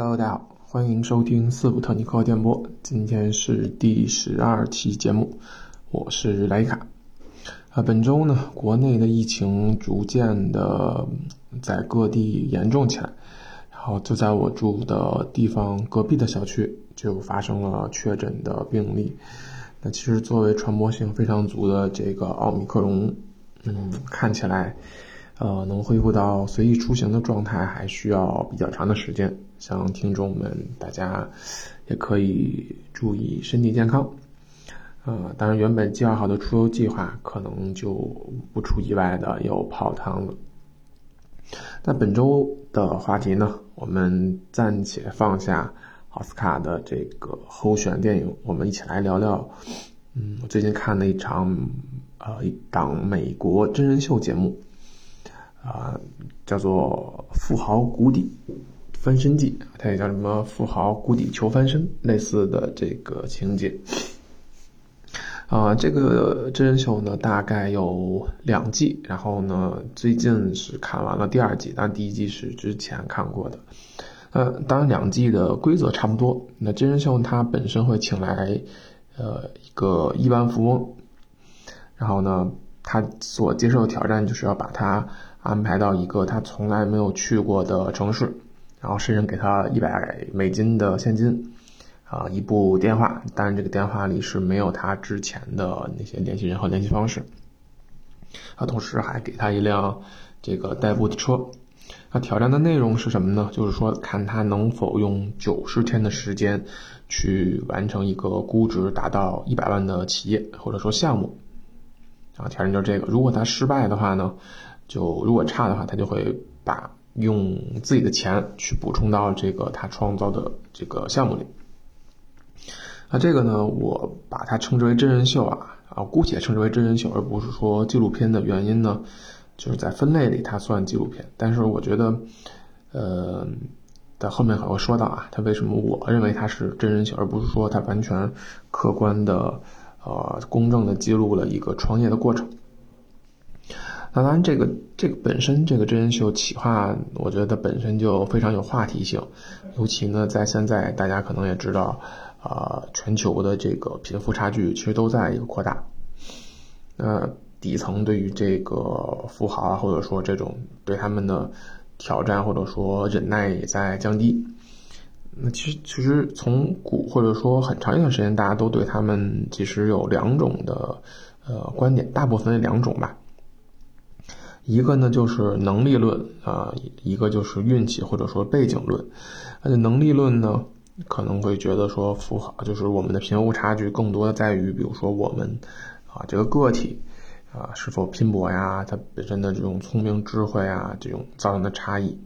Hello，大家好，欢迎收听斯普特尼克电波。今天是第十二期节目，我是莱卡。啊，本周呢，国内的疫情逐渐的在各地严重起来，然后就在我住的地方隔壁的小区就发生了确诊的病例。那其实作为传播性非常足的这个奥密克戎，嗯，看起来。呃，能恢复到随意出行的状态还需要比较长的时间。像听众们，大家也可以注意身体健康。呃，当然，原本计划好的出游计划可能就不出意外的又泡汤了。那本周的话题呢，我们暂且放下奥斯卡的这个候选电影，我们一起来聊聊。嗯，我最近看了一场呃一档美国真人秀节目。啊，叫做《富豪谷底翻身记》，它也叫什么《富豪谷底求翻身》类似的这个情节。啊，这个真人秀呢，大概有两季，然后呢，最近是看完了第二季，但第一季是之前看过的。呃，当然两季的规则差不多。那真人秀它本身会请来呃一个亿万富翁，然后呢，他所接受的挑战就是要把他。安排到一个他从来没有去过的城市，然后甚至给他一百美金的现金，啊，一部电话，但这个电话里是没有他之前的那些联系人和联系方式，啊，同时还给他一辆这个代步的车，那挑战的内容是什么呢？就是说看他能否用九十天的时间去完成一个估值达到一百万的企业或者说项目，啊，挑战就是这个，如果他失败的话呢？就如果差的话，他就会把用自己的钱去补充到这个他创造的这个项目里。那这个呢，我把它称之为真人秀啊，啊，姑且称之为真人秀，而不是说纪录片的原因呢，就是在分类里它算纪录片。但是我觉得，呃，在后面还会说到啊，它为什么我认为它是真人秀，而不是说它完全客观的、呃，公正的记录了一个创业的过程。那当然，这个这个本身这个真人秀企划，我觉得本身就非常有话题性，尤其呢，在现在大家可能也知道，啊，全球的这个贫富差距其实都在一个扩大，那底层对于这个富豪啊，或者说这种对他们的挑战或者说忍耐也在降低，那其实其实从古或者说很长一段时间，大家都对他们其实有两种的呃观点，大部分两种吧。一个呢就是能力论啊，一个就是运气或者说背景论。而且能力论呢，可能会觉得说符合就是我们的贫富差距更多的在于，比如说我们啊这个个体啊是否拼搏呀，他本身的这种聪明智慧啊这种造成的差异。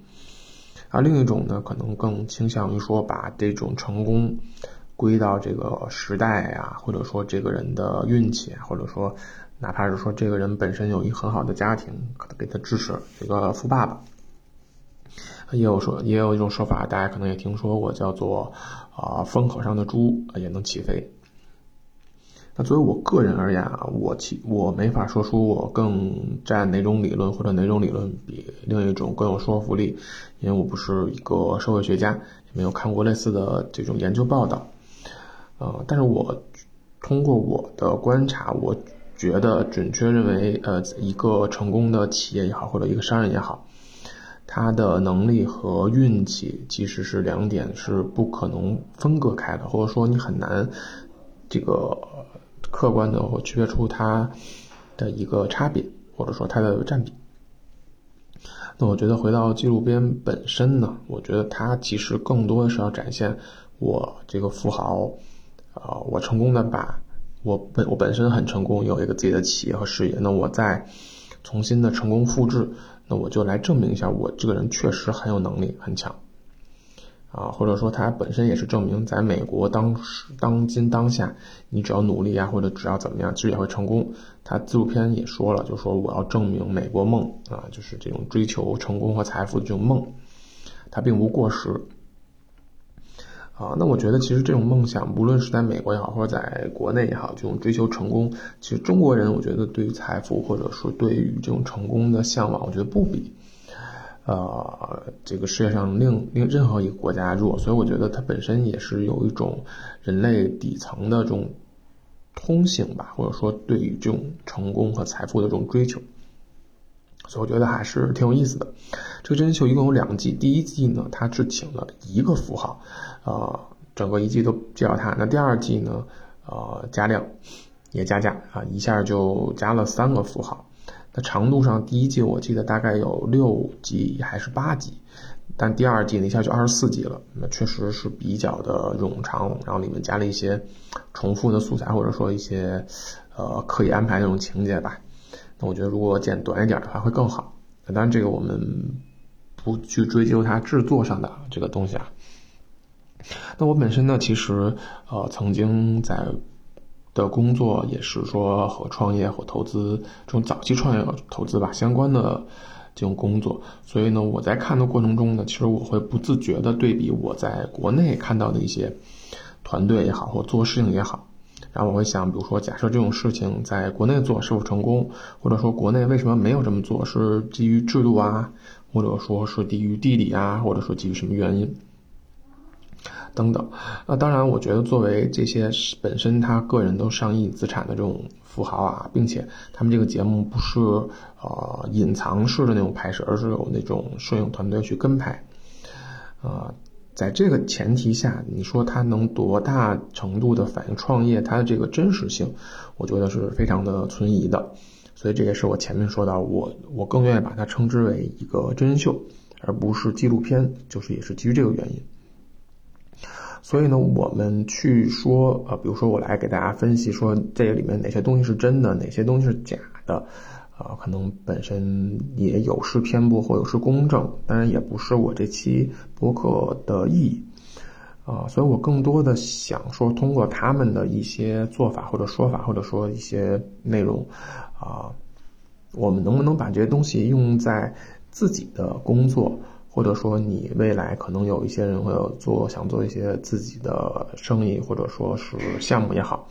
而另一种呢，可能更倾向于说把这种成功归到这个时代呀，或者说这个人的运气，或者说。哪怕是说这个人本身有一很好的家庭，可能给他支持，这个富爸爸，也有说也有一种说法，大家可能也听说过，叫做啊风口上的猪也能起飞。那作为我个人而言啊，我其我没法说出我更占哪种理论或者哪种理论比另一种更有说服力，因为我不是一个社会学家，也没有看过类似的这种研究报道。呃，但是我通过我的观察，我。觉得准确认为，呃，一个成功的企业也好，或者一个商人也好，他的能力和运气其实是两点是不可能分割开的，或者说你很难这个客观的或区别出它的一个差别，或者说它的占比。那我觉得回到纪录片本身呢，我觉得它其实更多的是要展现我这个富豪，啊，我成功的把。我本我本身很成功，有一个自己的企业和事业。那我再重新的成功复制，那我就来证明一下，我这个人确实很有能力，很强啊，或者说他本身也是证明，在美国当时当今当下，你只要努力啊，或者只要怎么样，其实也会成功。他纪录片也说了，就说我要证明美国梦啊，就是这种追求成功和财富的这种梦，它并无过时。啊，那我觉得其实这种梦想，无论是在美国也好，或者在国内也好，这种追求成功，其实中国人我觉得对于财富或者说对于这种成功的向往，我觉得不比，呃这个世界上另另任何一个国家弱，所以我觉得它本身也是有一种人类底层的这种通性吧，或者说对于这种成功和财富的这种追求。所以我觉得还是挺有意思的。这个真人秀一共有两季，第一季呢，他只请了一个符号，呃，整个一季都介绍他。那第二季呢，呃，加量也加价啊，一下就加了三个符号。那长度上，第一季我记得大概有六集还是八集，但第二季呢一下就二十四集了，那确实是比较的冗长，然后里面加了一些重复的素材，或者说一些呃刻意安排那种情节吧。我觉得如果剪短一点的话会更好。当然这个我们不去追究它制作上的这个东西啊。那我本身呢，其实呃曾经在的工作也是说和创业和投资这种早期创业投资吧相关的这种工作，所以呢我在看的过程中呢，其实我会不自觉的对比我在国内看到的一些团队也好或做事情也好。然后我会想，比如说，假设这种事情在国内做是否成功，或者说国内为什么没有这么做，是基于制度啊，或者说是基于地理啊，或者说基于什么原因等等。那当然，我觉得作为这些本身他个人都上亿资产的这种富豪啊，并且他们这个节目不是呃隐藏式的那种拍摄，而是有那种摄影团队去跟拍，啊。在这个前提下，你说它能多大程度的反映创业它的这个真实性，我觉得是非常的存疑的。所以这也是我前面说到，我我更愿意把它称之为一个真人秀，而不是纪录片，就是也是基于这个原因。所以呢，我们去说，呃，比如说我来给大家分析说这个里面哪些东西是真的，哪些东西是假的。啊，可能本身也有失偏颇或有失公正，当然也不是我这期博客的意义，啊，所以我更多的想说，通过他们的一些做法或者说法，或者说一些内容，啊，我们能不能把这些东西用在自己的工作，或者说你未来可能有一些人会有做想做一些自己的生意，或者说是项目也好，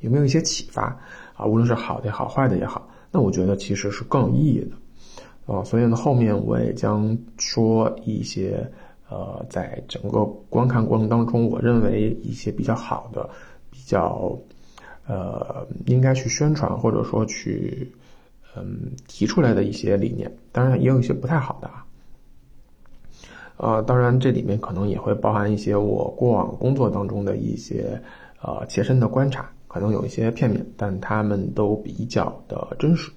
有没有一些启发啊？无论是好的也好，坏的也好。那我觉得其实是更有意义的，啊，所以呢，后面我也将说一些，呃，在整个观看过程当中，我认为一些比较好的、比较，呃，应该去宣传或者说去，嗯，提出来的一些理念。当然，也有一些不太好的啊，呃，当然这里面可能也会包含一些我过往工作当中的一些，呃，切身的观察。可能有一些片面，但他们都比较的真实，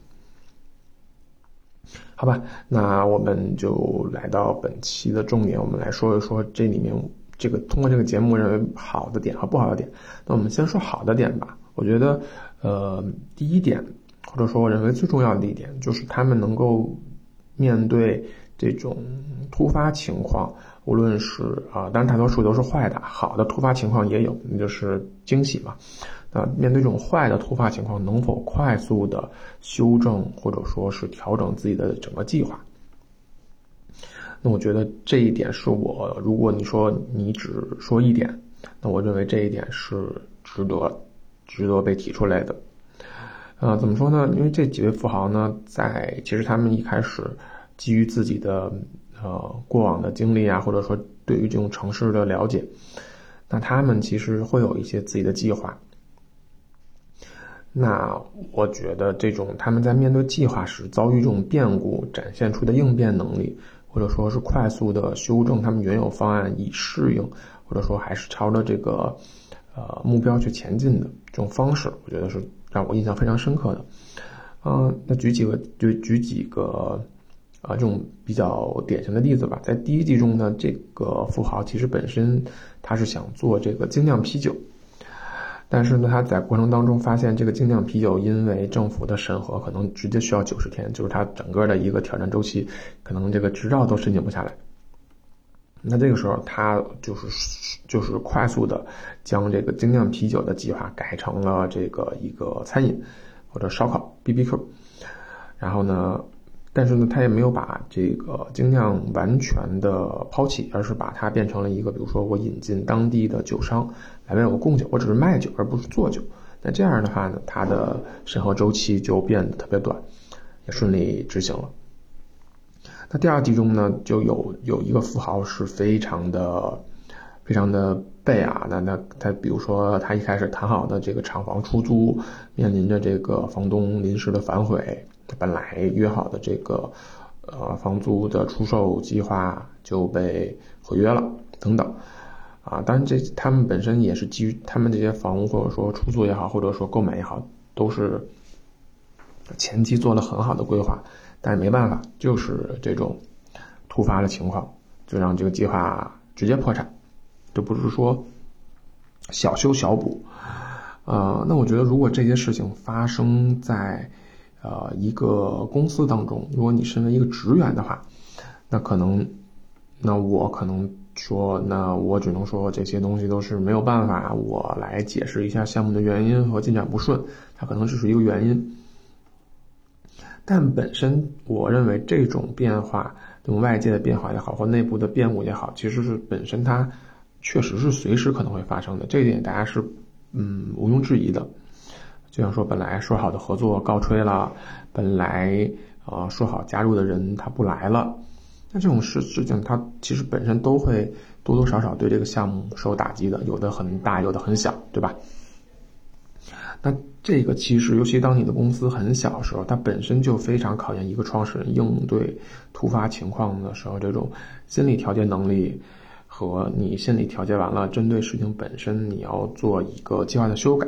好吧？那我们就来到本期的重点，我们来说一说这里面这个通过这个节目认为好的点和不好的点。那我们先说好的点吧。我觉得，呃，第一点，或者说我认为最重要的一点，就是他们能够面对这种突发情况，无论是啊，当然大多数都是坏的，好的突发情况也有，那就是惊喜嘛。那，面对这种坏的突发情况，能否快速的修正或者说是调整自己的整个计划？那我觉得这一点是我，如果你说你只说一点，那我认为这一点是值得值得被提出来的。呃，怎么说呢？因为这几位富豪呢，在其实他们一开始基于自己的呃过往的经历啊，或者说对于这种城市的了解，那他们其实会有一些自己的计划。那我觉得这种他们在面对计划时遭遇这种变故展现出的应变能力，或者说是快速的修正他们原有方案以适应，或者说还是朝着这个，呃目标去前进的这种方式，我觉得是让我印象非常深刻的。嗯，那举几个就举几个，啊这种比较典型的例子吧。在第一季中呢，这个富豪其实本身他是想做这个精酿啤酒。但是呢，他在过程当中发现，这个精酿啤酒因为政府的审核，可能直接需要九十天，就是他整个的一个挑战周期，可能这个执照都申请不下来。那这个时候，他就是就是快速的将这个精酿啤酒的计划改成了这个一个餐饮或者烧烤 BBQ，然后呢。但是呢，他也没有把这个精酿完全的抛弃，而是把它变成了一个，比如说我引进当地的酒商来为我供酒，我只是卖酒而不是做酒。那这样的话呢，它的审核周期就变得特别短，也顺利执行了。那第二题中呢，就有有一个富豪是非常的非常的背啊，那那他比如说他一开始谈好的这个厂房出租，面临着这个房东临时的反悔，本来约好的这个呃房租的出售计划就被毁约了等等。啊，当然这他们本身也是基于他们这些房屋或者说出租也好，或者说购买也好，都是前期做了很好的规划，但是没办法，就是这种突发的情况，就让这个计划直接破产，这不是说小修小补，呃，那我觉得如果这些事情发生在呃一个公司当中，如果你身为一个职员的话，那可能，那我可能。说，那我只能说这些东西都是没有办法，我来解释一下项目的原因和进展不顺，它可能只是一个原因。但本身我认为这种变化，这种外界的变化也好，或内部的变故也好，其实是本身它确实是随时可能会发生的，这一点大家是嗯毋庸置疑的。就像说，本来说好的合作告吹了，本来呃说好加入的人他不来了。那这种事事情，它其实本身都会多多少少对这个项目受打击的，有的很大，有的很小，对吧？那这个其实，尤其当你的公司很小的时候，它本身就非常考验一个创始人应对突发情况的时候这种心理调节能力，和你心理调节完了，针对事情本身你要做一个计划的修改，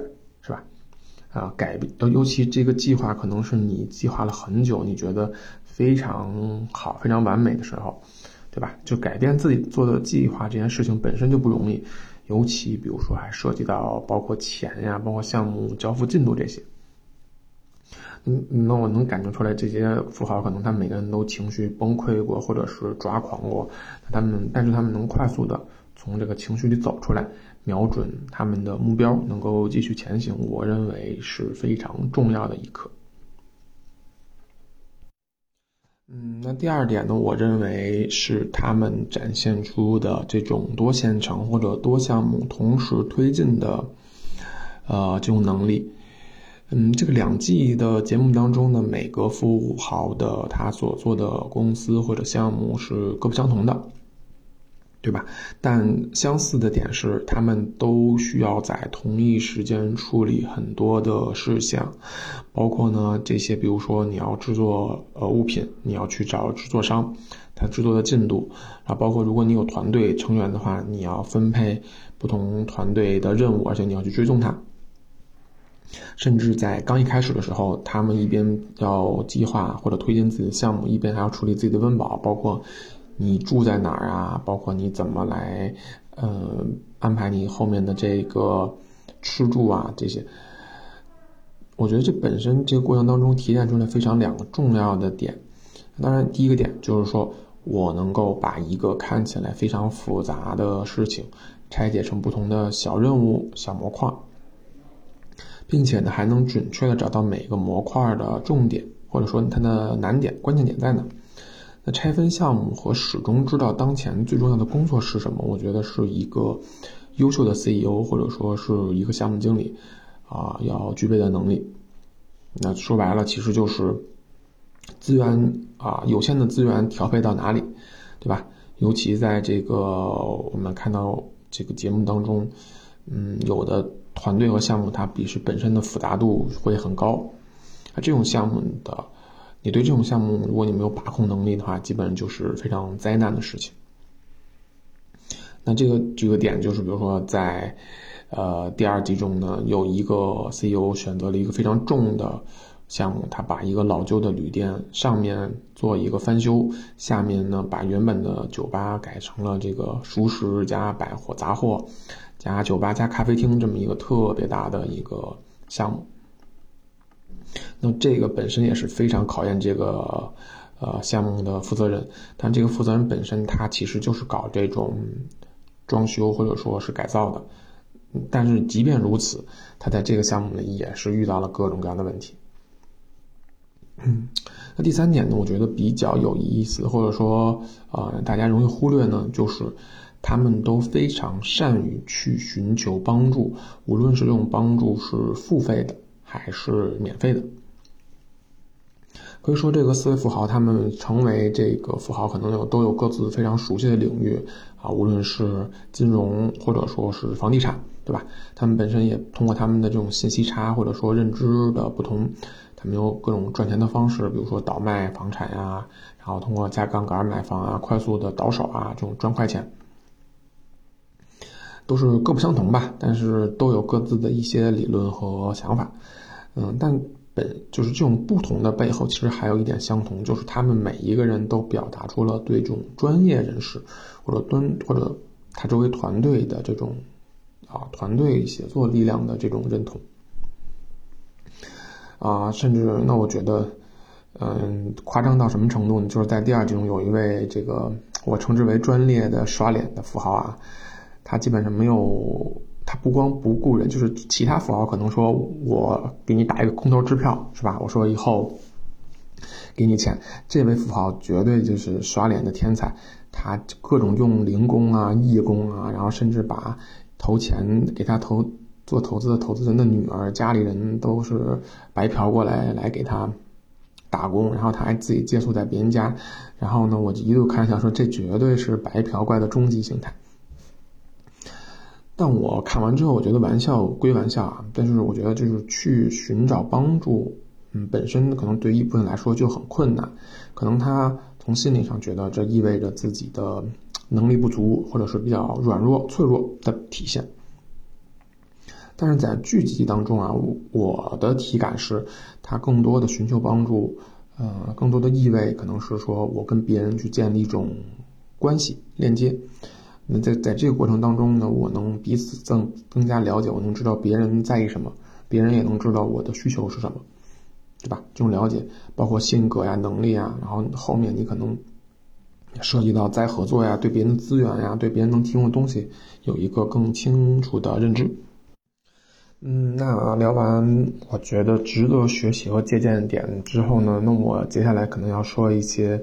啊，改变，尤其这个计划可能是你计划了很久，你觉得。非常好，非常完美的时候，对吧？就改变自己做的计划这件事情本身就不容易，尤其比如说还涉及到包括钱呀，包括项目交付进度这些。嗯，那我能感觉出来，这些富豪可能他每个人都情绪崩溃过，或者是抓狂过，他们但是他们能快速的从这个情绪里走出来，瞄准他们的目标，能够继续前行，我认为是非常重要的一课。嗯，那第二点呢？我认为是他们展现出的这种多线程或者多项目同时推进的，呃，这种能力。嗯，这个两季的节目当中呢，每个富豪的他所做的公司或者项目是各不相同的。对吧？但相似的点是，他们都需要在同一时间处理很多的事项，包括呢这些，比如说你要制作呃物品，你要去找制作商，他制作的进度，啊，包括如果你有团队成员的话，你要分配不同团队的任务，而且你要去追踪它。甚至在刚一开始的时候，他们一边要计划或者推进自己的项目，一边还要处理自己的温饱，包括。你住在哪儿啊？包括你怎么来，呃，安排你后面的这个吃住啊这些，我觉得这本身这个过程当中提炼出来非常两个重要的点。当然，第一个点就是说我能够把一个看起来非常复杂的事情拆解成不同的小任务、小模块，并且呢还能准确的找到每个模块的重点，或者说它的难点、关键点在哪。那拆分项目和始终知道当前最重要的工作是什么，我觉得是一个优秀的 CEO 或者说是一个项目经理啊要具备的能力。那说白了，其实就是资源啊有限的资源调配到哪里，对吧？尤其在这个我们看到这个节目当中，嗯，有的团队和项目它比是本身的复杂度会很高，啊，这种项目的。你对这种项目，如果你没有把控能力的话，基本就是非常灾难的事情。那这个这个点就是，比如说在，呃，第二集中呢，有一个 CEO 选择了一个非常重的项目，他把一个老旧的旅店上面做一个翻修，下面呢把原本的酒吧改成了这个熟食加百货杂货加酒吧加咖啡厅这么一个特别大的一个项目。那这个本身也是非常考验这个，呃，项目的负责人。但这个负责人本身他其实就是搞这种装修或者说是改造的。但是即便如此，他在这个项目里也是遇到了各种各样的问题。嗯那第三点呢，我觉得比较有意思，或者说呃大家容易忽略呢，就是他们都非常善于去寻求帮助，无论是这种帮助是付费的还是免费的。可以说，这个四位富豪他们成为这个富豪，可能有都有各自非常熟悉的领域啊，无论是金融或者说是房地产，对吧？他们本身也通过他们的这种信息差或者说认知的不同，他们有各种赚钱的方式，比如说倒卖房产呀，然后通过加杠杆买房啊，快速的倒手啊，这种赚快钱，都是各不相同吧。但是都有各自的一些理论和想法，嗯，但。本就是这种不同的背后，其实还有一点相同，就是他们每一个人都表达出了对这种专业人士，或者端或者他周围团队的这种啊团队协作力量的这种认同啊，甚至那我觉得，嗯，夸张到什么程度呢？就是在第二集中有一位这个我称之为专列的刷脸的富豪啊，他基本上没有。他不光不顾人，就是其他富豪可能说，我给你打一个空头支票，是吧？我说以后给你钱。这位富豪绝对就是刷脸的天才，他各种用零工啊、义工啊，然后甚至把投钱给他投做投资的投资人的女儿、家里人都是白嫖过来来给他打工，然后他还自己借宿在别人家。然后呢，我就一度开玩笑说，这绝对是白嫖怪的终极形态。但我看完之后，我觉得玩笑归玩笑啊，但是我觉得就是去寻找帮助，嗯，本身可能对一部分来说就很困难，可能他从心理上觉得这意味着自己的能力不足，或者是比较软弱、脆弱的体现。但是在剧集当中啊，我的体感是，他更多的寻求帮助，呃，更多的意味可能是说我跟别人去建立一种关系链接。那在在这个过程当中呢，我能彼此更更加了解，我能知道别人在意什么，别人也能知道我的需求是什么，对吧？这种了解包括性格呀、能力啊，然后后面你可能涉及到再合作呀，对别人的资源呀，对别人能提供的东西有一个更清楚的认知。嗯，那聊完我觉得值得学习和借鉴点之后呢，那我接下来可能要说一些，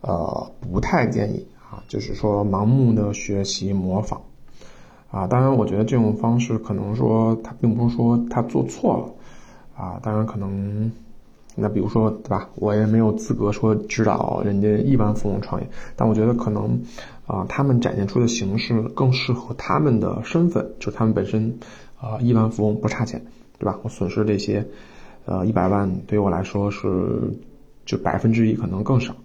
呃，不太建议。啊，就是说盲目的学习模仿，啊，当然我觉得这种方式可能说他并不是说他做错了，啊，当然可能，那比如说对吧，我也没有资格说指导人家亿万富翁创业，但我觉得可能，啊，他们展现出的形式更适合他们的身份，就是他们本身，啊，亿万富翁不差钱，对吧？我损失这些，呃，一百万对于我来说是，就百分之一可能更少。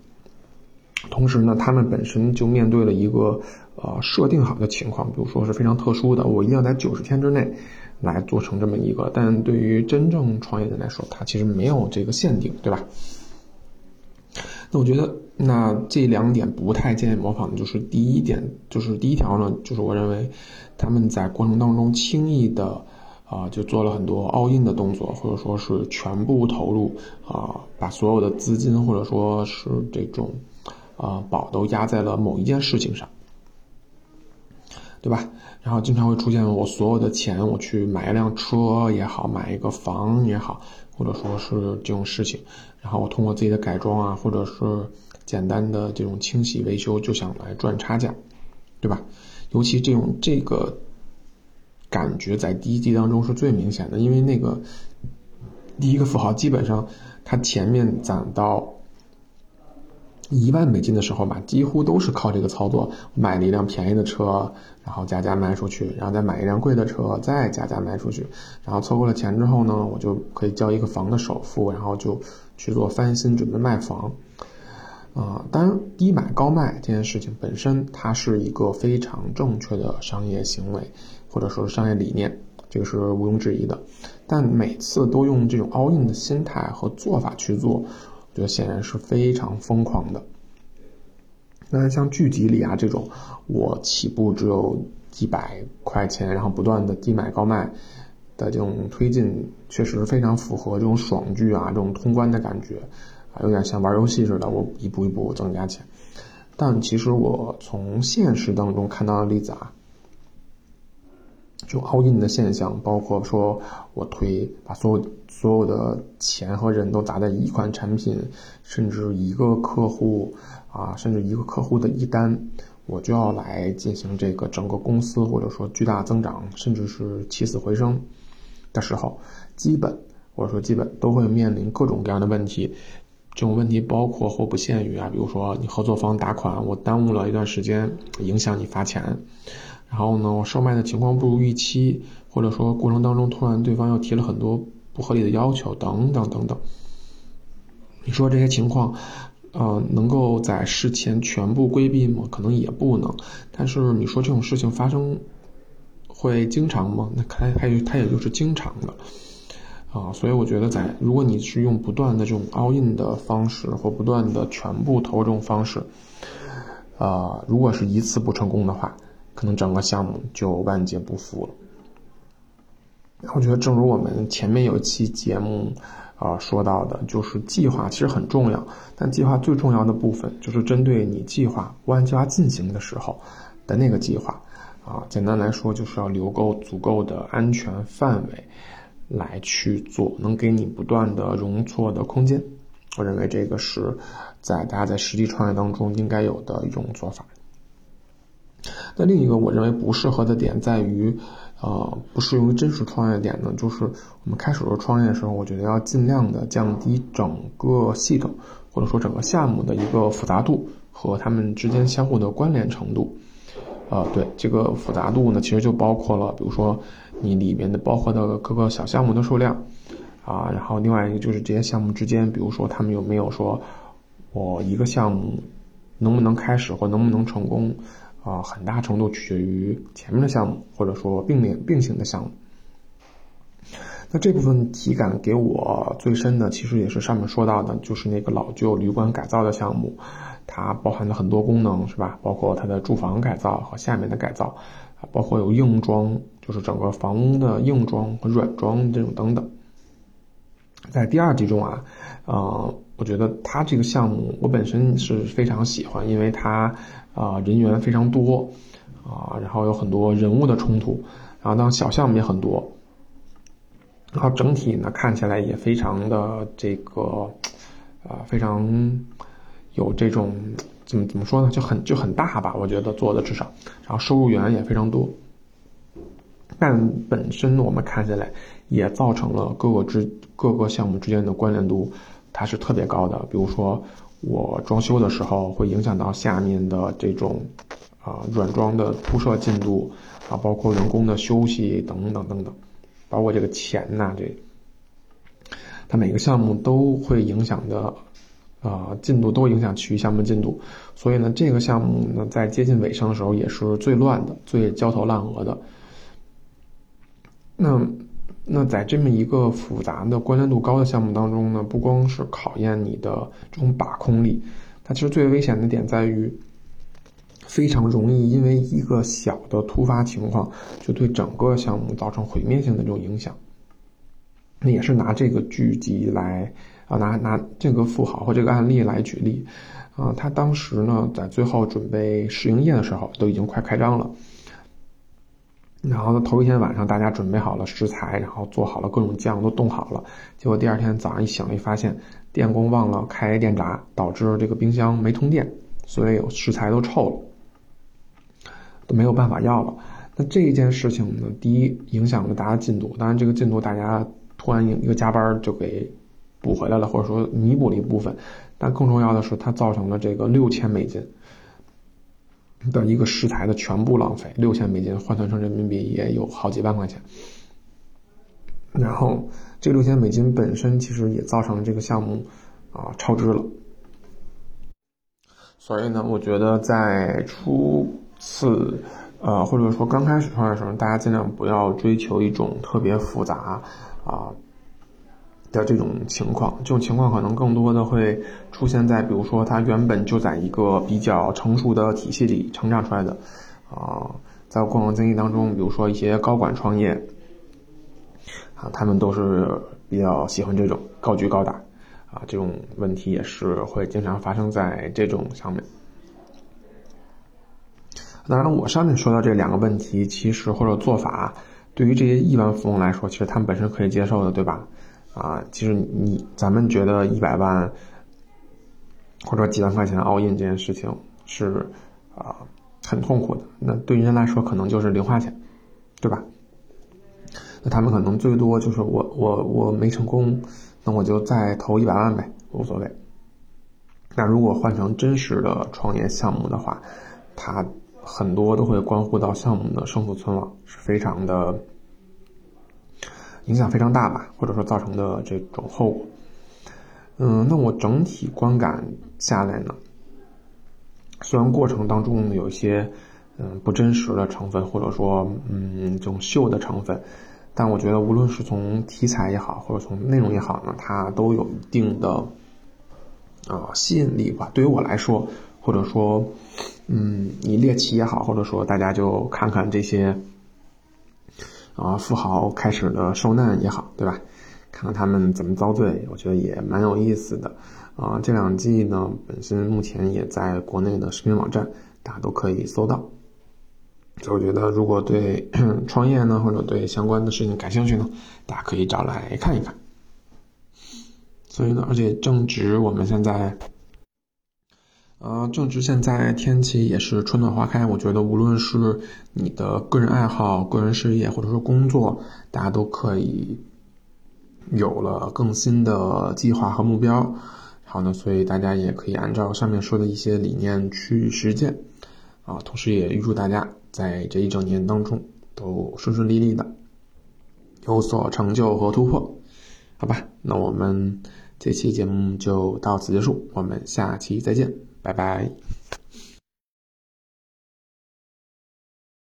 同时呢，他们本身就面对了一个呃设定好的情况，比如说是非常特殊的，我一定要在九十天之内来做成这么一个。但对于真正创业人来说，他其实没有这个限定，对吧？那我觉得，那这两点不太建议模仿的，就是第一点，就是第一条呢，就是我认为他们在过程当中轻易的啊就做了很多 all in 的动作，或者说是全部投入啊，把所有的资金或者说是这种。啊，宝都压在了某一件事情上，对吧？然后经常会出现我所有的钱，我去买一辆车也好，买一个房也好，或者说是这种事情，然后我通过自己的改装啊，或者是简单的这种清洗维修，就想来赚差价，对吧？尤其这种这个感觉在第一季当中是最明显的，因为那个第一个富豪基本上他前面攒到。一万美金的时候吧，几乎都是靠这个操作，买了一辆便宜的车，然后加价卖出去，然后再买一辆贵的车，再加价卖出去，然后凑够了钱之后呢，我就可以交一个房的首付，然后就去做翻新，准备卖房。啊，当然低买高卖这件事情本身，它是一个非常正确的商业行为，或者说是商业理念，这个是毋庸置疑的。但每次都用这种 all in 的心态和做法去做。就显然是非常疯狂的。那像剧集里啊这种，我起步只有几百块钱，然后不断的低买高卖的这种推进，确实非常符合这种爽剧啊这种通关的感觉，啊有点像玩游戏似的，我一步一步增加钱。但其实我从现实当中看到的例子啊。就 all in 的现象，包括说我推把所有所有的钱和人都砸在一款产品，甚至一个客户啊，甚至一个客户的一单，我就要来进行这个整个公司或者说巨大增长，甚至是起死回生的时候，基本或者说基本都会面临各种各样的问题，这种问题包括或不限于啊，比如说你合作方打款，我耽误了一段时间，影响你发钱。然后呢，我售卖的情况不如预期，或者说过程当中突然对方又提了很多不合理的要求，等等等等。你说这些情况，呃，能够在事前全部规避吗？可能也不能。但是你说这种事情发生会经常吗？那它还它也就是经常的啊。所以我觉得，在如果你是用不断的这种 all in 的方式，或不断的全部投这种方式，呃，如果是一次不成功的话。可能整个项目就万劫不复了。我觉得，正如我们前面有期节目，啊说到的，就是计划其实很重要，但计划最重要的部分就是针对你计划按计划进行的时候的那个计划，啊，简单来说就是要留够足够的安全范围来去做，能给你不断的容错的空间。我认为这个是在大家在实际创业当中应该有的一种做法。那另一个我认为不适合的点在于，呃，不适用于真实创业点呢，就是我们开始做创业的时候，我觉得要尽量的降低整个系统或者说整个项目的一个复杂度和他们之间相互的关联程度。呃，对这个复杂度呢，其实就包括了，比如说你里面的包括的各个小项目的数量，啊，然后另外一个就是这些项目之间，比如说他们有没有说，我一个项目能不能开始或能不能成功。啊，很大程度取决于前面的项目，或者说并联并行的项目。那这部分体感给我最深的，其实也是上面说到的，就是那个老旧旅馆改造的项目，它包含了很多功能，是吧？包括它的住房改造和下面的改造，啊，包括有硬装，就是整个房屋的硬装和软装这种等等。在第二集中啊，呃，我觉得它这个项目我本身是非常喜欢，因为它。啊，人员非常多，啊，然后有很多人物的冲突，然后当小项目也很多，然后整体呢看起来也非常的这个，啊，非常有这种怎么怎么说呢，就很就很大吧，我觉得做的至少，然后收入源也非常多，但本身我们看起来也造成了各个之各个项目之间的关联度，它是特别高的，比如说。我装修的时候会影响到下面的这种，啊软装的铺设进度，啊包括员工的休息等等等等，包括这个钱呐这，它每个项目都会影响的，啊进度都影响其余项目进度，所以呢这个项目呢在接近尾声的时候也是最乱的、最焦头烂额的，那。那在这么一个复杂的关联度高的项目当中呢，不光是考验你的这种把控力，它其实最危险的点在于，非常容易因为一个小的突发情况，就对整个项目造成毁灭性的这种影响。那也是拿这个剧集来啊，拿拿这个富豪或这个案例来举例，啊，他当时呢在最后准备试营业的时候，都已经快开张了。然后呢，头一天晚上大家准备好了食材，然后做好了各种酱，都冻好了。结果第二天早上一醒，一发现电工忘了开电闸，导致这个冰箱没通电，所以有食材都臭了，都没有办法要了。那这一件事情呢，第一影响了大家进度，当然这个进度大家突然一个加班就给补回来了，或者说弥补了一部分。但更重要的是，它造成了这个六千美金。的一个食材的全部浪费，六千美金换算成人民币也有好几万块钱。然后这六千美金本身其实也造成了这个项目啊超支了。所以呢，我觉得在初次呃或者说刚开始创业的时候，大家尽量不要追求一种特别复杂啊。的这种情况，这种情况可能更多的会出现在，比如说他原本就在一个比较成熟的体系里成长出来的，啊，在过往经历当中，比如说一些高管创业，啊，他们都是比较喜欢这种高举高打，啊，这种问题也是会经常发生在这种上面。当然，我上面说到这两个问题，其实或者做法，对于这些亿万富翁来说，其实他们本身可以接受的，对吧？啊，其实你咱们觉得一百万或者几万块钱 all in 这件事情是啊很痛苦的，那对于人来说可能就是零花钱，对吧？那他们可能最多就是我我我没成功，那我就再投一百万呗，无所谓。那如果换成真实的创业项目的话，它很多都会关乎到项目的生死存亡，是非常的影响非常大吧，或者说造成的这种后果。嗯，那我整体观感下来呢，虽然过程当中有一些嗯不真实的成分，或者说嗯这种秀的成分，但我觉得无论是从题材也好，或者从内容也好呢，它都有一定的啊吸引力吧。对于我来说，或者说嗯你猎奇也好，或者说大家就看看这些啊富豪开始的受难也好，对吧？看看他们怎么遭罪，我觉得也蛮有意思的，啊，这两季呢本身目前也在国内的视频网站，大家都可以搜到。所以我觉得，如果对 创业呢，或者对相关的事情感兴趣呢，大家可以找来看一看。所以呢，而且正值我们现在，呃，正值现在天气也是春暖花开，我觉得无论是你的个人爱好、个人事业，或者说工作，大家都可以。有了更新的计划和目标，好呢，所以大家也可以按照上面说的一些理念去实践，啊，同时也预祝大家在这一整年当中都顺顺利利的，有所成就和突破，好吧？那我们这期节目就到此结束，我们下期再见，拜拜。